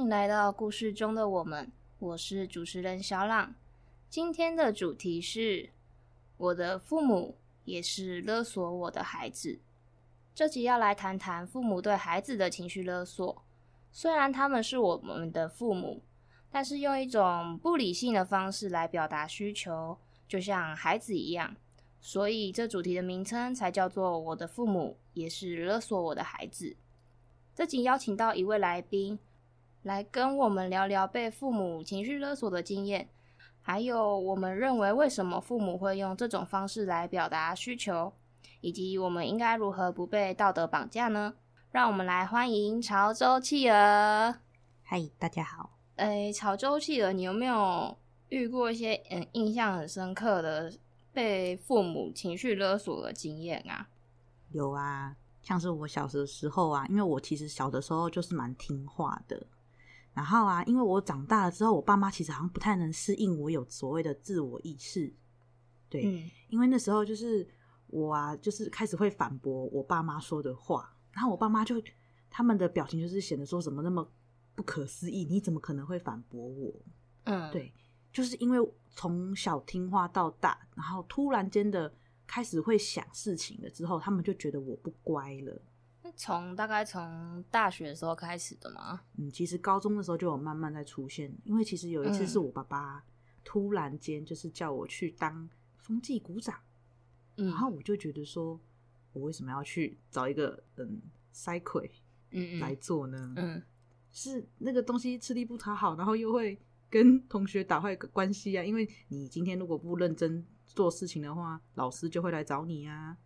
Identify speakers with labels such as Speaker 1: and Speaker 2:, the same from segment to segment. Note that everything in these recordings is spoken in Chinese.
Speaker 1: 欢迎来到故事中的我们，我是主持人小朗。今天的主题是我的父母也是勒索我的孩子。这集要来谈谈父母对孩子的情绪勒索。虽然他们是我们的父母，但是用一种不理性的方式来表达需求，就像孩子一样。所以这主题的名称才叫做“我的父母也是勒索我的孩子”。这集邀请到一位来宾，来跟我们聊聊被父母情绪勒索的经验，还有我们认为为什么父母会用这种方式来表达需求，以及我们应该如何不被道德绑架呢？让我们来欢迎潮州企鹅。
Speaker 2: 嗨，大家好。
Speaker 1: 诶，潮州企鹅，你有没有遇过一些嗯印象很深刻的被父母情绪勒索的经验啊？
Speaker 2: 有啊，像是我小的时候啊，因为我其实小的时候就是蛮听话的。然后啊，因为我长大了之后，我爸妈其实好像不太能适应我有所谓的自我意识。对，嗯，因为那时候就是我啊，就是开始会反驳我爸妈说的话。然后我爸妈就他们的表情就是显得说什么那么不可思议，你怎么可能会反驳我？嗯，对，就是因为从小听话到大，然后突然间的开始会想事情了之后，他们就觉得我不乖了。
Speaker 1: 那从大概从大学的时候开始的吗？
Speaker 2: 嗯，其实高中的时候就有慢慢在出现，因为其实有一次是我爸爸突然间就是叫我去当风纪股长，嗯，然后我就觉得说。我为什么要去找一个嗯塞葵嗯来做呢？嗯，嗯，是那个东西吃力不讨好，然后又会跟同学打坏关系啊。因为你今天如果不认真做事情的话，老师就会来找你啊。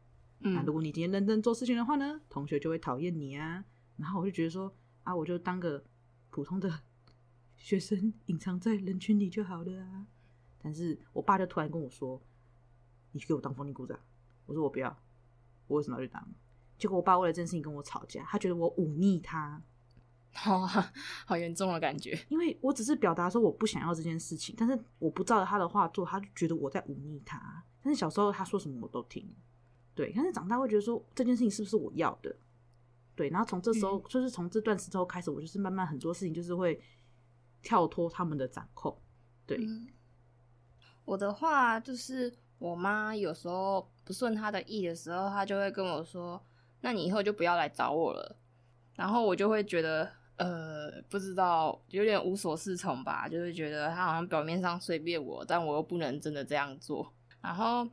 Speaker 2: 嗯，那如果你今天认真做事情的话呢，同学就会讨厌你啊。然后我就觉得说啊，我就当个普通的学生，隐藏在人群里就好了啊。但是我爸就突然跟我说：“你去给我当风力鼓掌。”我说：“我不要。”我为什么要去当？结果我爸为了这件事情跟我吵架，他觉得我忤逆他，
Speaker 1: 好 好严重的感觉。
Speaker 2: 因为我只是表达说我不想要这件事情，但是我不照着他的话做，他就觉得我在忤逆他。但是小时候他说什么我都听，对。但是长大会觉得说这件事情是不是我要的？对。然后从这时候，嗯、就是从这段时候开始，我就是慢慢很多事情就是会跳脱他们的掌控。对。嗯、
Speaker 1: 我的话就是我妈有时候。不顺她的意的时候，她就会跟我说：“那你以后就不要来找我了。”然后我就会觉得，呃，不知道，有点无所适从吧，就是觉得她好像表面上随便我，但我又不能真的这样做。然后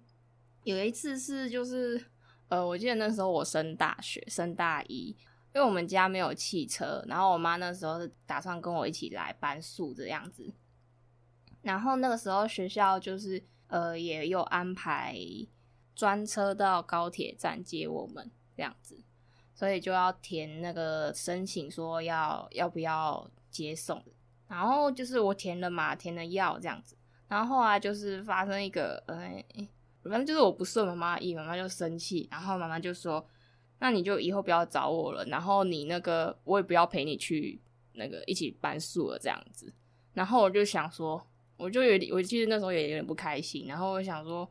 Speaker 1: 有一次是，就是，呃，我记得那时候我升大学，升大一，因为我们家没有汽车，然后我妈那时候是打算跟我一起来搬宿这样子。然后那个时候学校就是，呃，也有安排。专车到高铁站接我们这样子，所以就要填那个申请，说要要不要接送。然后就是我填了嘛，填了要这样子。然后后来就是发生一个，呃，反正就是我不顺妈妈意，妈妈就生气，然后妈妈就说：“那你就以后不要找我了，然后你那个我也不要陪你去那个一起搬宿了这样子。”然后我就想说，我就有点，我记得那时候也有点不开心。然后我想说。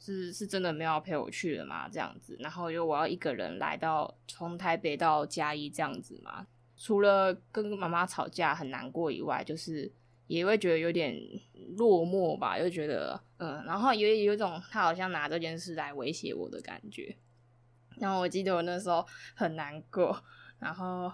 Speaker 1: 是是真的没有要陪我去了吗？这样子，然后就我要一个人来到从台北到嘉义这样子嘛。除了跟妈妈吵架很难过以外，就是也会觉得有点落寞吧，又觉得嗯，然后也有一种他好像拿这件事来威胁我的感觉。然后我记得我那时候很难过。然后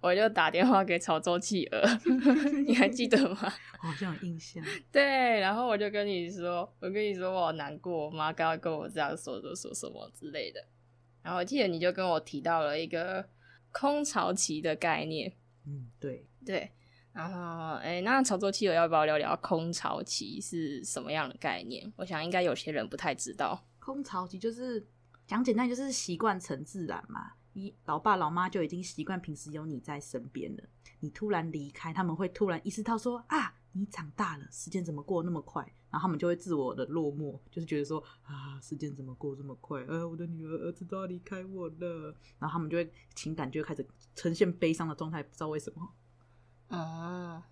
Speaker 1: 我就打电话给潮州企鹅，你还记得吗？
Speaker 2: 好像有印象。
Speaker 1: 对，然后我就跟你说，我跟你说我好难过，我妈刚刚跟我这样说，说说什么之类的。然后我记得你就跟我提到了一个空巢期的概念。
Speaker 2: 嗯，对
Speaker 1: 对。然后，哎，那潮州期，我要不要聊聊空巢期是什么样的概念？我想应该有些人不太知道。
Speaker 2: 空巢期就是讲简单，就是习惯成自然嘛。你老爸老妈就已经习惯平时有你在身边了，你突然离开，他们会突然意识到说啊，你长大了，时间怎么过那么快？然后他们就会自我的落寞，就是觉得说啊，时间怎么过这么快？啊，我的女儿儿子都要离开我了，然后他们就会情感就会开始呈现悲伤的状态，不知道为什么。
Speaker 1: 啊，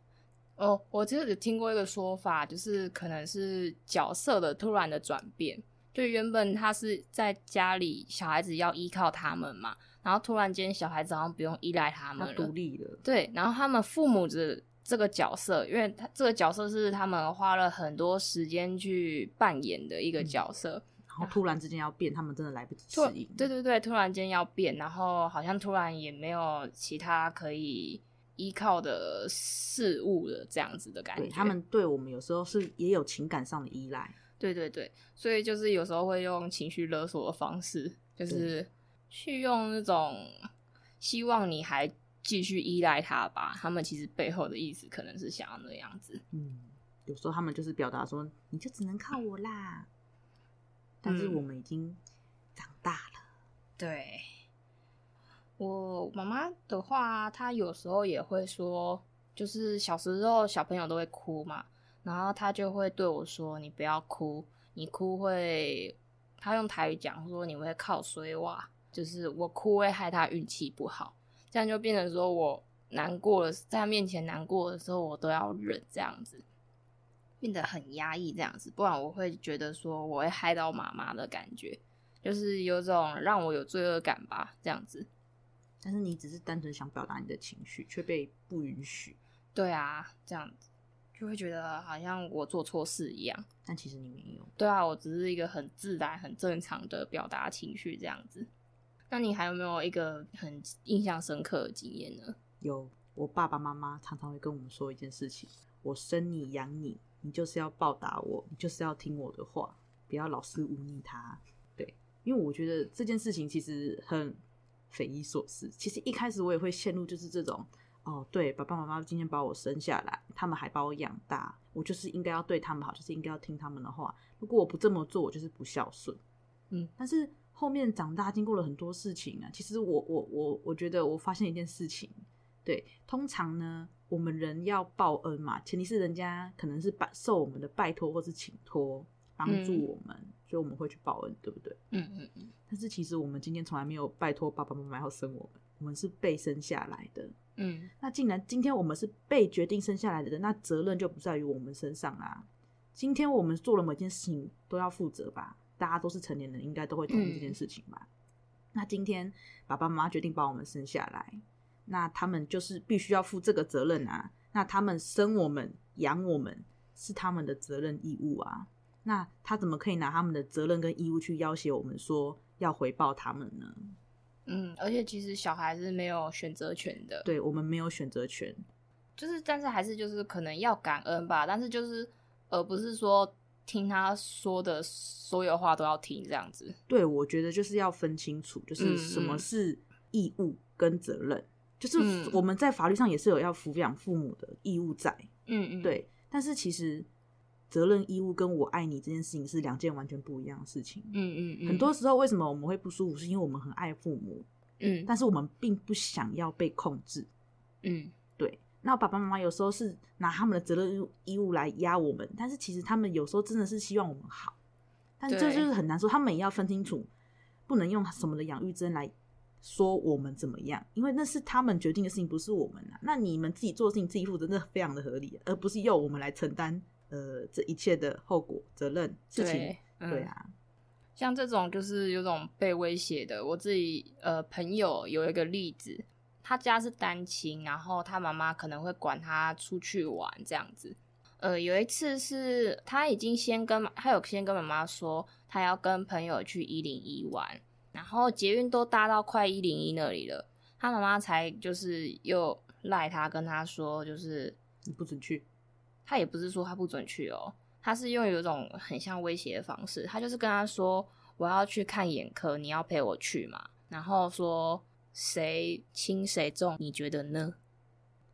Speaker 1: 哦，我其实有听过一个说法，就是可能是角色的突然的转变，就原本他是在家里，小孩子要依靠他们嘛。然后突然间小孩子好像不用依赖他们了，
Speaker 2: 独立了。
Speaker 1: 对，然后他们父母的这个角色，因为他这个角色是他们花了很多时间去扮演的一个角色。嗯
Speaker 2: 然后突然之间要变，他们真的来不及适应。
Speaker 1: 对对对，突然间要变，然后好像突然也没有其他可以依靠的事物的，这样子的感觉。
Speaker 2: 他们对我们有时候是也有情感上的依赖。
Speaker 1: 对对对，所以就是有时候会用情绪勒索的方式，就是去用那种希望你还继续依赖他吧。他们其实背后的意思可能是想要那样子。
Speaker 2: 嗯，有时候他们就是表达说，你就只能靠我啦。但是我们已经长大了。
Speaker 1: 嗯、对，我妈妈的话，她有时候也会说，就是小时候小朋友都会哭嘛，然后她就会对我说：“你不要哭，你哭会……”她用台语讲说：“你会靠衰哇，就是我哭会害她运气不好。”这样就变成说我难过了，在她面前难过的时候，我都要忍这样子。变得很压抑这样子，不然我会觉得说我会害到妈妈的感觉，就是有种让我有罪恶感吧，这样子。
Speaker 2: 但是你只是单纯想表达你的情绪，却被不允许。
Speaker 1: 对啊，这样子就会觉得好像我做错事一样。
Speaker 2: 但其实你没有。
Speaker 1: 对啊，我只是一个很自然、很正常的表达情绪这样子。那你还有没有一个很印象深刻的经验呢？
Speaker 2: 有，我爸爸妈妈常常会跟我们说一件事情：我生你养你。你就是要报答我，你就是要听我的话，不要老是忤逆他。对，因为我觉得这件事情其实很匪夷所思。其实一开始我也会陷入就是这种，哦，对，爸爸妈妈今天把我生下来，他们还把我养大，我就是应该要对他们好，就是应该要听他们的话。如果我不这么做，我就是不孝顺。嗯，但是后面长大，经过了很多事情啊，其实我我我我觉得我发现一件事情，对，通常呢。我们人要报恩嘛，前提是人家可能是拜受我们的拜托或是请托帮助我们，嗯，所以我们会去报恩，对不对？嗯嗯嗯。但是其实我们今天从来没有拜托爸爸妈妈要生我们，我们是被生下来的。嗯。那既然今天我们是被决定生下来的人，那责任就不在于我们身上啦。今天我们做了某件事情都要负责吧？大家都是成年人，应该都会同意这件事情吧？嗯。那今天爸爸妈妈决定把我们生下来。那他们就是必须要负这个责任啊！那他们生我们、养我们是他们的责任义务啊！那他怎么可以拿他们的责任跟义务去要挟我们说要回报他们呢？
Speaker 1: 嗯，而且其实小孩是没有选择权的，
Speaker 2: 对，我们没有选择权，
Speaker 1: 就是但是还是就是可能要感恩吧，但是就是而不是说听他说的所有话都要听这样子。
Speaker 2: 对，我觉得就是要分清楚，就是什么是义务跟责任。就是我们在法律上也是有要抚养父母的义务在，嗯嗯，对。但是其实责任义务跟我爱你这件事情是两件完全不一样的事情，嗯嗯嗯。很多时候为什么我们会不舒服，是因为我们很爱父母，嗯，但是我们并不想要被控制，嗯，对。那爸爸妈妈有时候是拿他们的责任义务来压我们，但是其实他们有时候真的是希望我们好，但这就是很难说。他们也要分清楚，不能用什么的养育之恩来。说我们怎么样？因为那是他们决定的事情，不是我们啊。那你们自己做的事情自己负责，那非常的合理，而不是要我们来承担呃这一切的后果责任事情。对，嗯、对啊，
Speaker 1: 像这种就是有种被威胁的。我自己呃朋友有一个例子，他家是单亲，然后他妈妈可能会管他出去玩这样子。呃，有一次是他已经先跟他有先跟妈妈说，他要跟朋友去一零一玩。然后捷运都搭到快一零一那里了，他妈妈才就是又赖他跟他说，就是
Speaker 2: 你不准去。
Speaker 1: 他也不是说他不准去哦，他是用有一种很像威胁的方式，他就是跟他说我要去看眼科，你要陪我去嘛。然后说谁轻谁重，你觉得呢？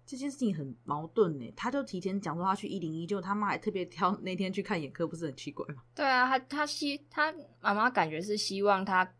Speaker 2: 这件事情很矛盾呢。他就提前讲说他去一零一，就他妈还特别挑那天去看眼科，不是很奇怪吗？
Speaker 1: 对啊，他他希他妈妈感觉是希望他。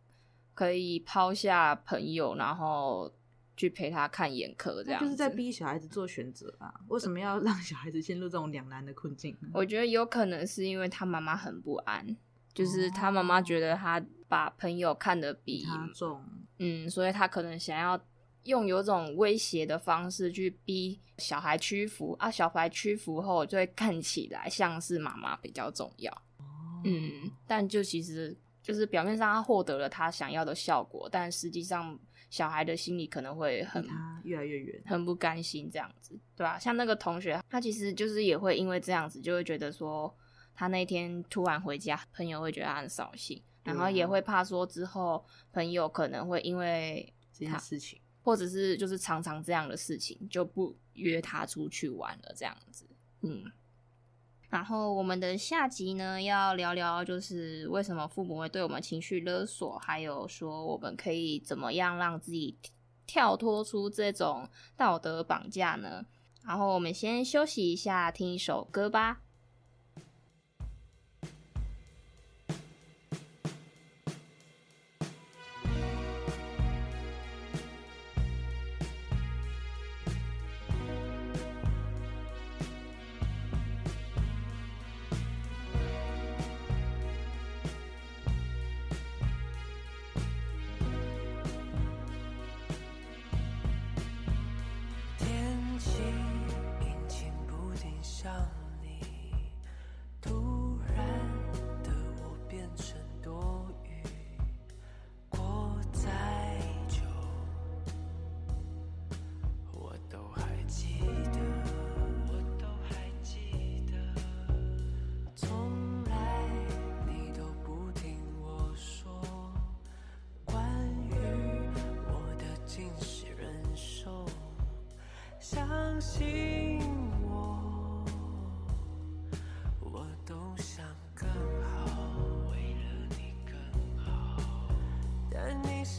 Speaker 1: 可以抛下朋友，然后去陪他看眼科，这样
Speaker 2: 就是在逼小孩子做选择啊！为什么要 让小孩子陷入这种两难的困境？
Speaker 1: 我觉得有可能是因为他妈妈很不安，就是他妈妈觉得他把朋友看得比他重，嗯，所以他可能想要用有种威胁的方式去逼小孩屈服啊，小孩屈服后就会看起来像是妈妈比较重要，嗯，但就其实。就是表面上他获得了他想要的效果，但实际上小孩的心里可能会很
Speaker 2: 越来越远，
Speaker 1: 很不甘心这样子，对吧？像那个同学，他其实就是也会因为这样子，就会觉得说他那天突然回家，朋友会觉得他很扫兴，然后也会怕说之后朋友可能会因为
Speaker 2: 这件事情，
Speaker 1: 或者是就是常常这样的事情就不约他出去玩了这样子，嗯。然后我们的下集呢，要聊聊就是为什么父母会对我们情绪勒索，还有说我们可以怎么样让自己跳脱出这种道德绑架呢？然后我们先休息一下，听一首歌吧。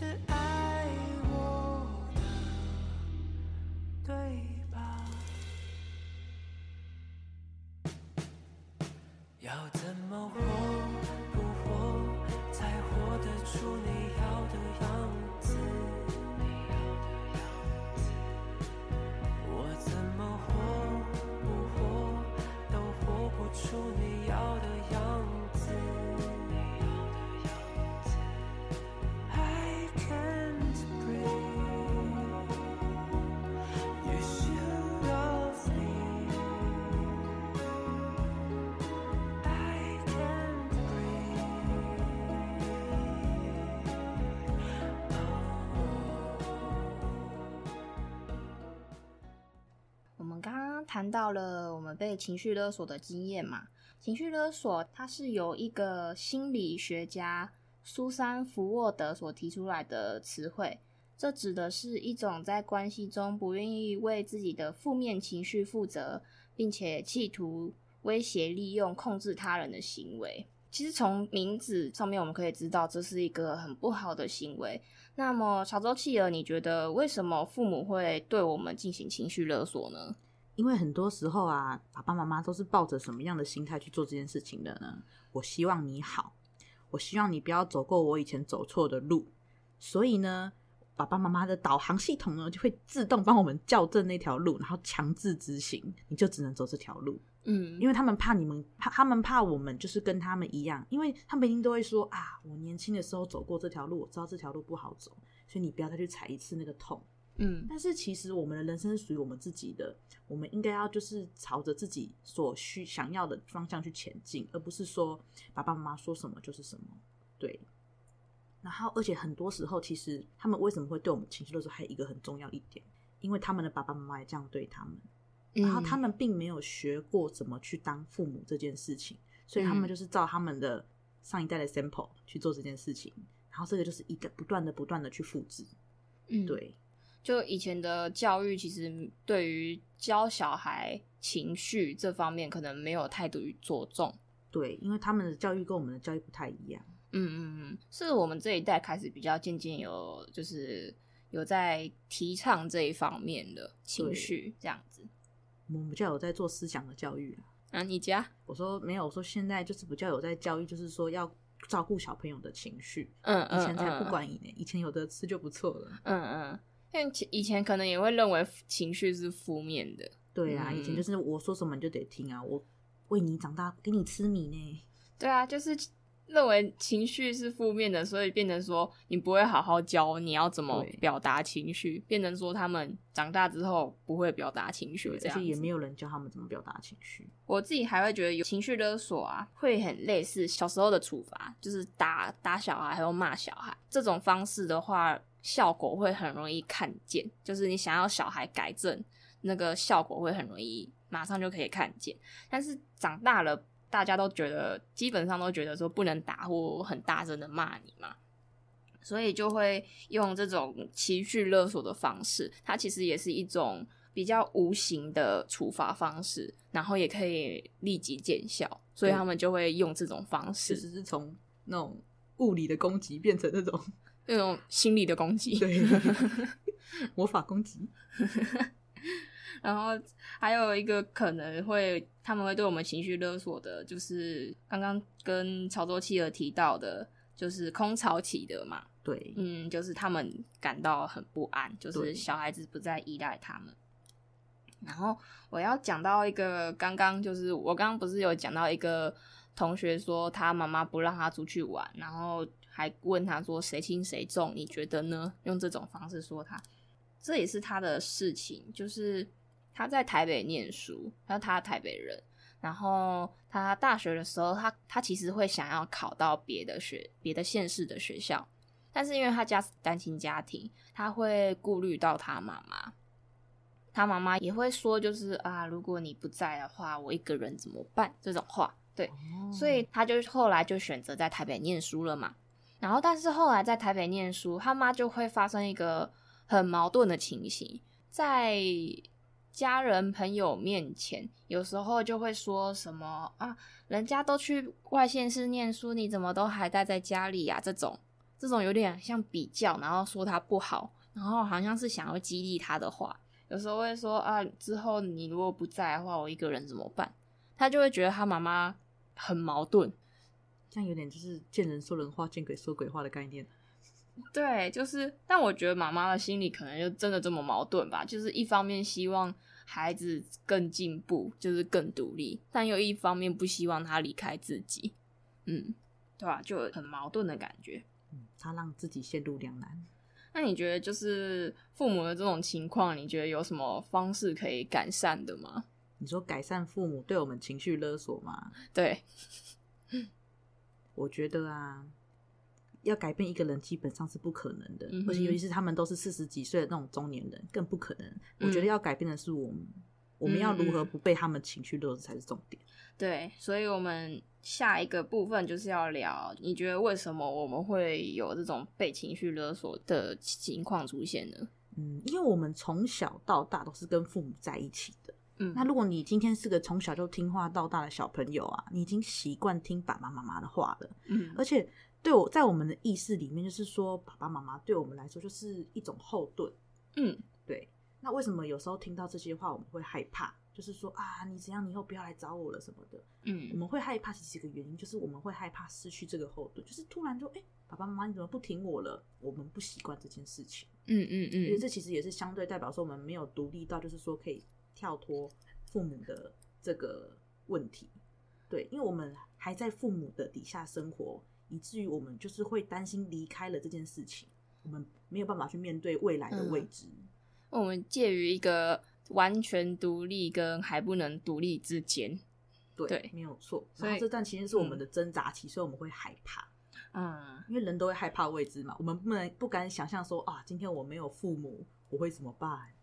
Speaker 1: 是爱我的，对吧？要怎？谈到了我们被情绪勒索的经验嘛，情绪勒索它是由一个心理学家苏珊·福沃德所提出来的词汇，这指的是一种在关系中不愿意为自己的负面情绪负责，并且企图威胁、利用、控制他人的行为。其实从名字上面我们可以知道，这是一个很不好的行为。那么，潮州企鹅，你觉得为什么父母会对我们进行情绪勒索呢？
Speaker 2: 因为很多时候啊，爸爸妈妈都是抱着什么样的心态去做这件事情的呢？我希望你好，我希望你不要走过我以前走错的路，所以呢，爸爸妈妈的导航系统呢就会自动帮我们校正那条路，然后强制执行，你就只能走这条路。嗯，因为他们怕你们怕，他们怕我们就是跟他们一样，因为他们一定都会说啊，我年轻的时候走过这条路，我知道这条路不好走，所以你不要再去踩一次那个痛。嗯，但是其实我们的人生是属于我们自己的，我们应该要就是朝着自己所需想要的方向去前进，而不是说爸爸妈妈说什么就是什么。对。然后，而且很多时候，其实他们为什么会对我们情绪勒索，还有一个很重要一点，因为他们的爸爸妈妈也这样对他们，然后他们并没有学过怎么去当父母这件事情，所以他们就是照他们的上一代的 sample 去做这件事情，然后这个就是一个不断的、不断的去复制。嗯，对。
Speaker 1: 就以前的教育，其实对于教小孩情绪这方面，可能没有太多于着重。
Speaker 2: 对，因为他们的教育跟我们的教育不太一样。
Speaker 1: 嗯嗯嗯，是我们这一代开始比较渐渐有，就是有在提倡这一方面的情绪这样子。
Speaker 2: 我们比较有在做思想的教育
Speaker 1: 啊。你家？
Speaker 2: 我说没有，我说现在就是比较有在教育，就是说要照顾小朋友的情绪。嗯嗯，以前才不管你呢，嗯嗯，以前有的吃就不错了。嗯嗯。
Speaker 1: 因为以前可能也会认为情绪是负面的，
Speaker 2: 对啊，以前就是我说什么你就得听啊，我为你长大，给你吃米呢，
Speaker 1: 对啊，就是认为情绪是负面的，所以变成说你不会好好教你要怎么表达情绪，变成说他们长大之后不会表达情绪，这样，而且
Speaker 2: 也没有人教他们怎么表达情绪。
Speaker 1: 我自己还会觉得有情绪勒索啊，会很类似小时候的处罚，就是打打小孩还有骂小孩这种方式的话。效果会很容易看见，就是你想要小孩改正，那个效果会很容易马上就可以看见。但是长大了，大家都觉得基本上都觉得说不能打或很大声的骂你嘛，所以就会用这种情绪勒索的方式，它其实也是一种。比较无形的处罚方式，然后也可以立即见效，所以他们就会用这种方式。
Speaker 2: 其实是从那种物理的攻击变成那种
Speaker 1: 那种心理的攻击，
Speaker 2: 对，魔法攻击。
Speaker 1: 然后还有一个可能会他们会对我们情绪勒索的，就是刚刚跟潮州企鹅提到的，就是空巢期的嘛。
Speaker 2: 对，
Speaker 1: 嗯，就是他们感到很不安，就是小孩子不再依赖他们。然后我要讲到一个，刚刚就是我刚刚不是有讲到一个同学说他妈妈不让他出去玩，然后还问他说谁轻谁重，你觉得呢？用这种方式说他，这也是他的事情，就是他在台北念书，他他台北人，然后他大学的时候，他他其实会想要考到别的学别的县市的学校，但是因为他家是单亲家庭，他会顾虑到他妈妈。他妈妈也会说，就是啊，如果你不在的话，我一个人怎么办？这种话，对，哦、所以他就后来就选择在台北念书了嘛。然后，但是后来在台北念书，他妈就会发生一个很矛盾的情形，在家人朋友面前，有时候就会说什么啊，人家都去外县市念书，你怎么都还待在家里呀？这种，这种有点像比较，然后说他不好，然后好像是想要激励他的话。有时候会说啊，之后你如果不在的话，我一个人怎么办？他就会觉得他妈妈很矛盾，
Speaker 2: 这样有点就是见人说人话，见鬼说鬼话的概念。
Speaker 1: 对，就是，但我觉得妈妈的心里可能就真的这么矛盾吧，就是一方面希望孩子更进步，就是更独立，但又一方面不希望他离开自己，嗯，对吧？就很矛盾的感觉，
Speaker 2: 嗯，他让自己陷入两难。
Speaker 1: 那你觉得就是父母的这种情况，你觉得有什么方式可以改善的吗？
Speaker 2: 你说改善父母对我们情绪勒索吗？
Speaker 1: 对，
Speaker 2: 我觉得啊，要改变一个人基本上是不可能的，而且尤其是他们都是四十几岁的那种中年人，更不可能。我觉得要改变的是我们，嗯，我们要如何不被他们情绪勒索才是重点。
Speaker 1: 对，所以我们下一个部分就是要聊，你觉得为什么我们会有这种被情绪勒索的情况出现呢？
Speaker 2: 嗯，因为我们从小到大都是跟父母在一起的。嗯，那如果你今天是个从小就听话到大的小朋友啊，你已经习惯听爸爸妈妈的话了。嗯，而且对我在我们的意识里面，就是说爸爸妈妈对我们来说就是一种后盾。嗯，对。那为什么有时候听到这些话我们会害怕？就是说啊，你怎样，你以后不要来找我了什么的。嗯，我们会害怕，其实一个原因就是我们会害怕失去这个后盾，就是突然就哎、欸，爸爸妈妈你怎么不听我了？我们不习惯这件事情。嗯嗯嗯，所以这其实也是相对代表说我们没有独立到，就是说可以跳脱父母的这个问题。对，因为我们还在父母的底下生活，以至于我们就是会担心离开了这件事情，我们没有办法去面对未来的未知。嗯、
Speaker 1: 我们介于一个。完全独立跟还不能独立之间，
Speaker 2: 对，对没有错。所以这段其实是我们的挣扎期，嗯、所以我们会害怕。嗯，因为人都会害怕未知嘛，我们不能不敢想象说啊，今天我没有父母，我会怎么
Speaker 1: 办？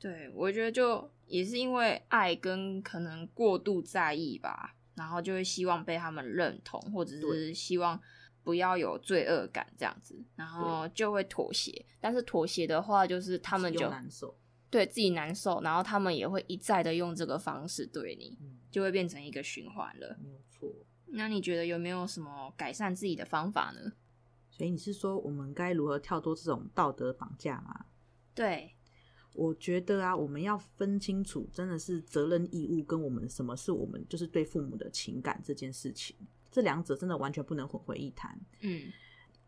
Speaker 1: 对，我觉得就也是因为爱跟可能过度在意吧，然后就会希望被他们认同，或者是希望不要有罪恶感这样子，然后就会妥协。但是妥协的话，就是他们就
Speaker 2: 难受。
Speaker 1: 对自己难受，然后他们也会一再的用这个方式对你，嗯、就会变成一个循环了。
Speaker 2: 没有错。
Speaker 1: 那你觉得有没有什么改善自己的方法呢？
Speaker 2: 所以你是说我们该如何跳脱这种道德绑架吗？
Speaker 1: 对，
Speaker 2: 我觉得啊，我们要分清楚，真的是责任义务跟我们什么是我们就是对父母的情感这件事情，这两者真的完全不能混为一谈。嗯。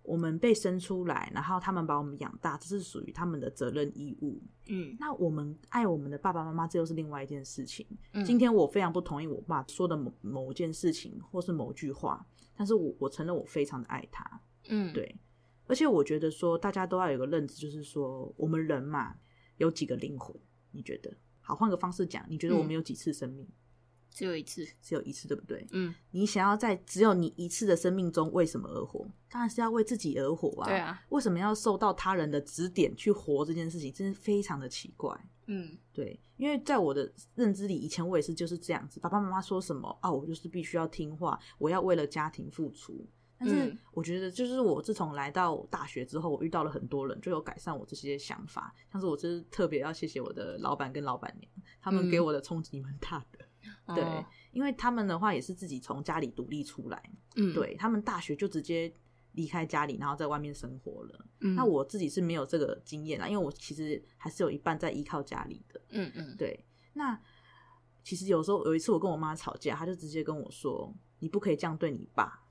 Speaker 2: 我们被生出来，然后他们把我们养大，这是属于他们的责任义务。嗯，那我们爱我们的爸爸妈妈，这又是另外一件事情。嗯，今天我非常不同意我爸说的某某件事情，或是某句话，但是我我承认我非常的爱他。嗯，对，而且我觉得说大家都要有个认知，就是说我们人嘛，有几个灵魂？你觉得？好，换个方式讲，你觉得我们有几次生命？
Speaker 1: 只有一次，
Speaker 2: 只有一次，对不对？
Speaker 1: 嗯，
Speaker 2: 你想要在只有你一次的生命中为什么而活？当然是要为自己而活啊。
Speaker 1: 对啊，
Speaker 2: 为什么要受到他人的指点去活这件事情，真是非常的奇怪。
Speaker 1: 嗯，
Speaker 2: 对，因为在我的认知里，以前我也是就是这样子，爸爸妈妈说什么啊，我就是必须要听话，我要为了家庭付出。但是我觉得，就是我自从来到大学之后，我遇到了很多人，就有改善我这些想法。像是我就是特别要谢谢我的老板跟老板娘，他们给我的冲击蛮大的。嗯、对，哦、因为他们的话也是自己从家里独立出来，
Speaker 1: 嗯，
Speaker 2: 对他们大学就直接离开家里，然后在外面生活了。
Speaker 1: 嗯，
Speaker 2: 那我自己是没有这个经验啦，因为我其实还是有一半在依靠家里的。
Speaker 1: 嗯嗯，
Speaker 2: 对。那其实有时候有一次我跟我妈吵架，她就直接跟我说：“你不可以这样对你爸。”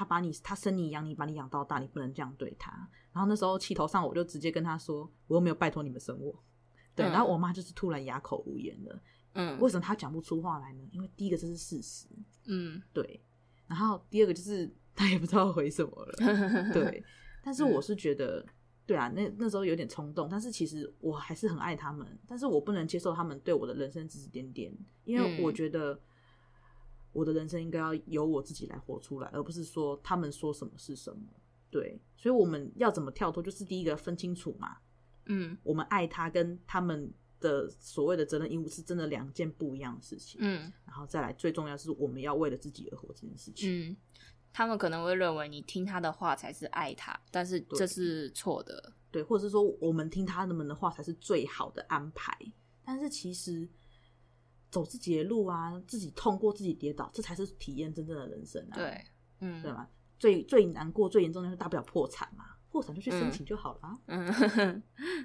Speaker 2: 他把你，他生你养你，把你养到大，你不能这样对他。然后那时候气头上，我就直接跟他说：“我又没有拜托你们生我。”对，嗯、然后我妈就是突然哑口无言了。
Speaker 1: 嗯，
Speaker 2: 为什么她讲不出话来呢？因为第一个这是事实。
Speaker 1: 嗯，
Speaker 2: 对。然后第二个就是 她也不知道回什么了。对。但是我是觉得，对啊，那那时候有点冲动，但是其实我还是很爱他们，但是我不能接受他们对我的人生指指点点，因为我觉得。我的人生应该要由我自己来活出来，而不是说他们说什么是什么。对，所以我们要怎么跳脱？就是第一个分清楚嘛。
Speaker 1: 嗯，
Speaker 2: 我们爱他跟他们的所谓的责任义务是真的两件不一样的事情。
Speaker 1: 嗯，
Speaker 2: 然后再来，最重要是我们要为了自己而活这件事情。
Speaker 1: 嗯，他们可能会认为你听他的话才是爱他，但是这是错的。
Speaker 2: 对，对，或者是说我们听他们的话才是最好的安排，但是其实。走自己的路啊，自己痛过，自己跌倒，这才是体验真正的人生啊！
Speaker 1: 对，嗯，
Speaker 2: 对吗？最最难过、最严重的就是大不了破产嘛，破产就去申请就好了。
Speaker 1: 嗯，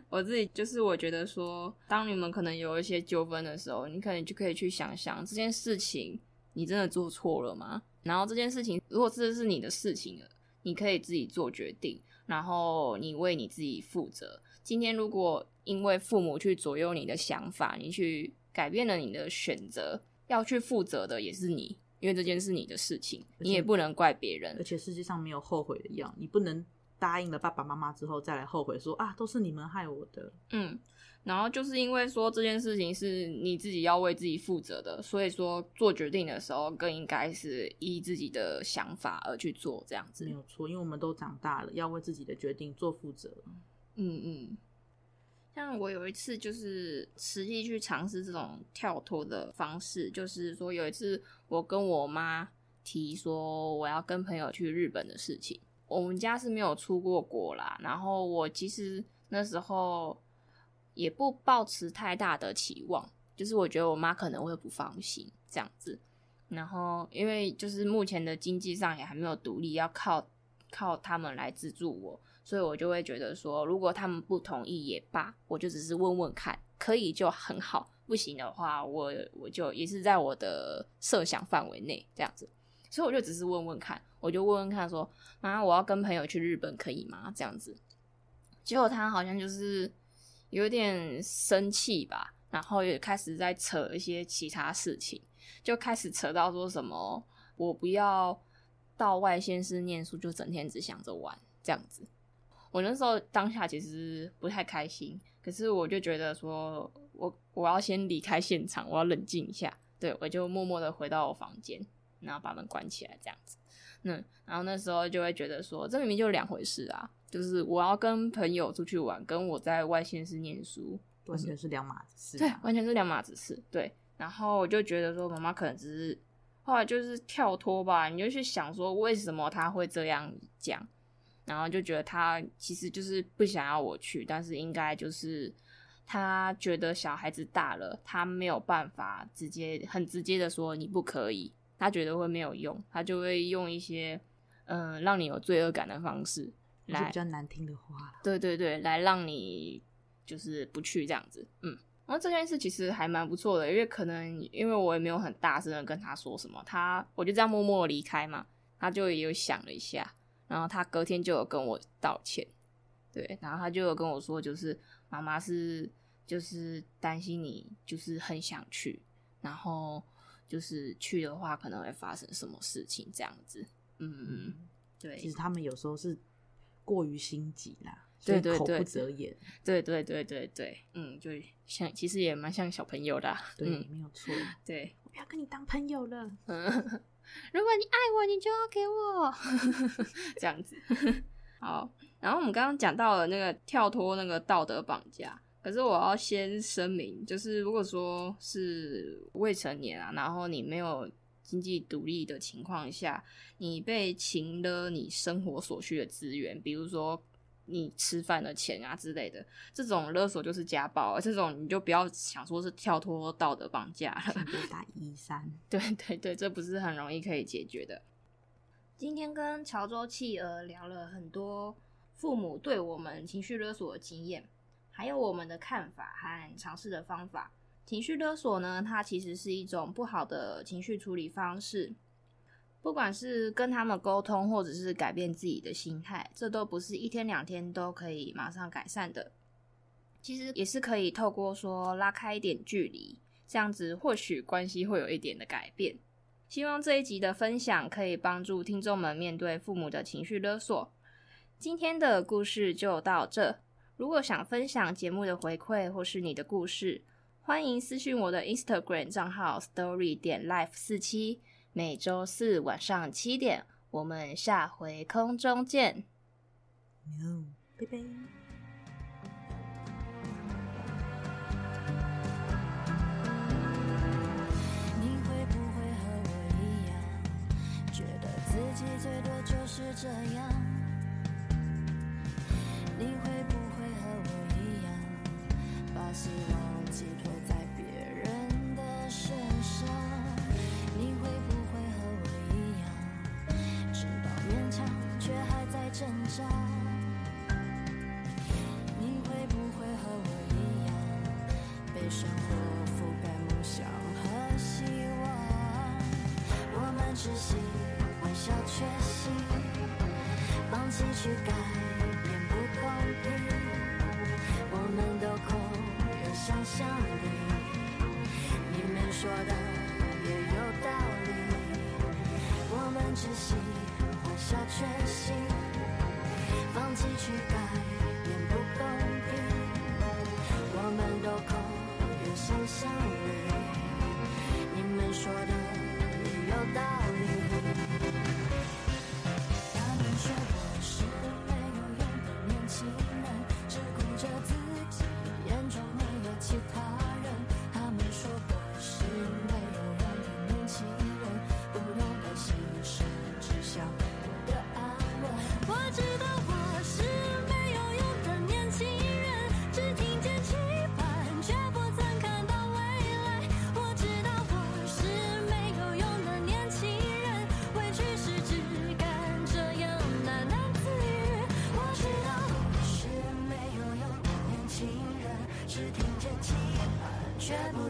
Speaker 1: 我自己就是我觉得说，当你们可能有一些纠纷的时候，你可能就可以去想想这件事情，你真的做错了吗？然后这件事情，如果这是你的事情了，你可以自己做决定，然后你为你自己负责。今天如果因为父母去左右你的想法，你去。改变了你的选择，要去负责的也是你，因为这件事你的事情，你也不能怪别人。
Speaker 2: 而且世界上没有后悔的药，你不能答应了爸爸妈妈之后再来后悔说啊，都是你们害我的。
Speaker 1: 嗯，然后就是因为说这件事情是你自己要为自己负责的，所以说做决定的时候更应该是依自己的想法而去做，这样子
Speaker 2: 没有错。因为我们都长大了，要为自己的决定做负责。
Speaker 1: 嗯嗯。像我有一次就是实际去尝试这种跳脱的方式，就是说有一次我跟我妈提说我要跟朋友去日本的事情，我们家是没有出过国啦，然后我其实那时候也不抱持太大的期望，就是我觉得我妈可能会不放心这样子，然后因为就是目前的经济上也还没有独立，要靠靠他们来资助我。所以我就会觉得说，如果他们不同意也罢，我就只是问问看，可以就很好，不行的话，我我就也是在我的设想范围内这样子。所以我就只是问问看，我就问问看说，妈，我要跟朋友去日本可以吗？这样子。结果他好像就是有点生气吧，然后也开始在扯一些其他事情，就开始扯到说什么，我不要到外县市念书，就整天只想着玩这样子。我那时候当下其实不太开心，可是我就觉得说，我我要先离开现场，我要冷静一下。对，我就默默的回到我房间，然后把门关起来，这样子。嗯，然后那时候就会觉得说，这明明就两回事啊，就是我要跟朋友出去玩，跟我在外县市念书，
Speaker 2: 完全是两码子事。
Speaker 1: 对，完全是两码子事。对，然后我就觉得说，妈妈可能只是后来就是跳脱吧，你就去想说，为什么他会这样讲。然后就觉得他其实就是不想要我去，但是应该就是他觉得小孩子大了，他没有办法直接很直接的说你不可以，他觉得会没有用，他就会用一些嗯、呃、让你有罪恶感的方式来，
Speaker 2: 比较难听的话，
Speaker 1: 对对对，来让你就是不去这样子，嗯，然后这件事其实还蛮不错的，因为可能因为我也没有很大声的跟他说什么，他我就这样默默离开嘛，他就也有想了一下。然后他隔天就有跟我道歉，对，然后他就有跟我说，就是妈妈是就是担心你就是很想去，然后就是去的话可能会发生什么事情这样子，嗯，对。
Speaker 2: 其实他们有时候是过于心急啦，
Speaker 1: 对对对，
Speaker 2: 口不择言，
Speaker 1: 对对对对对，嗯，就像其实也蛮像小朋友的，
Speaker 2: 对，
Speaker 1: 嗯、
Speaker 2: 没有错，
Speaker 1: 对，
Speaker 2: 我不要跟你当朋友了，
Speaker 1: 嗯，如果你爱我，你就要给我 这样子，好，然后我们刚刚讲到了那个跳脱那个道德绑架。可是我要先声明，就是如果说是未成年啊，然后你没有经济独立的情况下，你被情了你生活所需的资源，比如说你吃饭的钱啊之类的，这种勒索就是家暴，这种你就不要想说是跳脱道德绑架了，
Speaker 2: 别打一三，
Speaker 1: 对对对，这不是很容易可以解决的。今天跟潮州企鹅聊了很多父母对我们情绪勒索的经验。还有我们的看法和尝试的方法。情绪勒索呢，它其实是一种不好的情绪处理方式。不管是跟他们沟通，或者是改变自己的心态，这都不是一天两天都可以马上改善的。其实也是可以透过说拉开一点距离，这样子或许关系会有一点的改变。希望这一集的分享可以帮助听众们面对父母的情绪勒索。今天的故事就到这。如果想分享节目的回馈或是你的故事，欢迎私讯我的 Instagram 账号 story 点 life 四七。每周四晚上七点，我们下回空中见。
Speaker 2: 喵，拜拜。
Speaker 3: 你会不会和我一样，觉得自己最多就是这样？你会不会和我一样，把？希望寄托在别人的身上，在挣扎？你会不会和我一样，被生活覆盖梦想和希望？我们只喜欢小确幸，放弃去改变不公平，我们都空有。想象力，你们说的也有道理。我们只喜欢小确幸，放弃去改变不公平。我们都空有想象力，你们说的也有道理。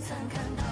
Speaker 3: 曾看到。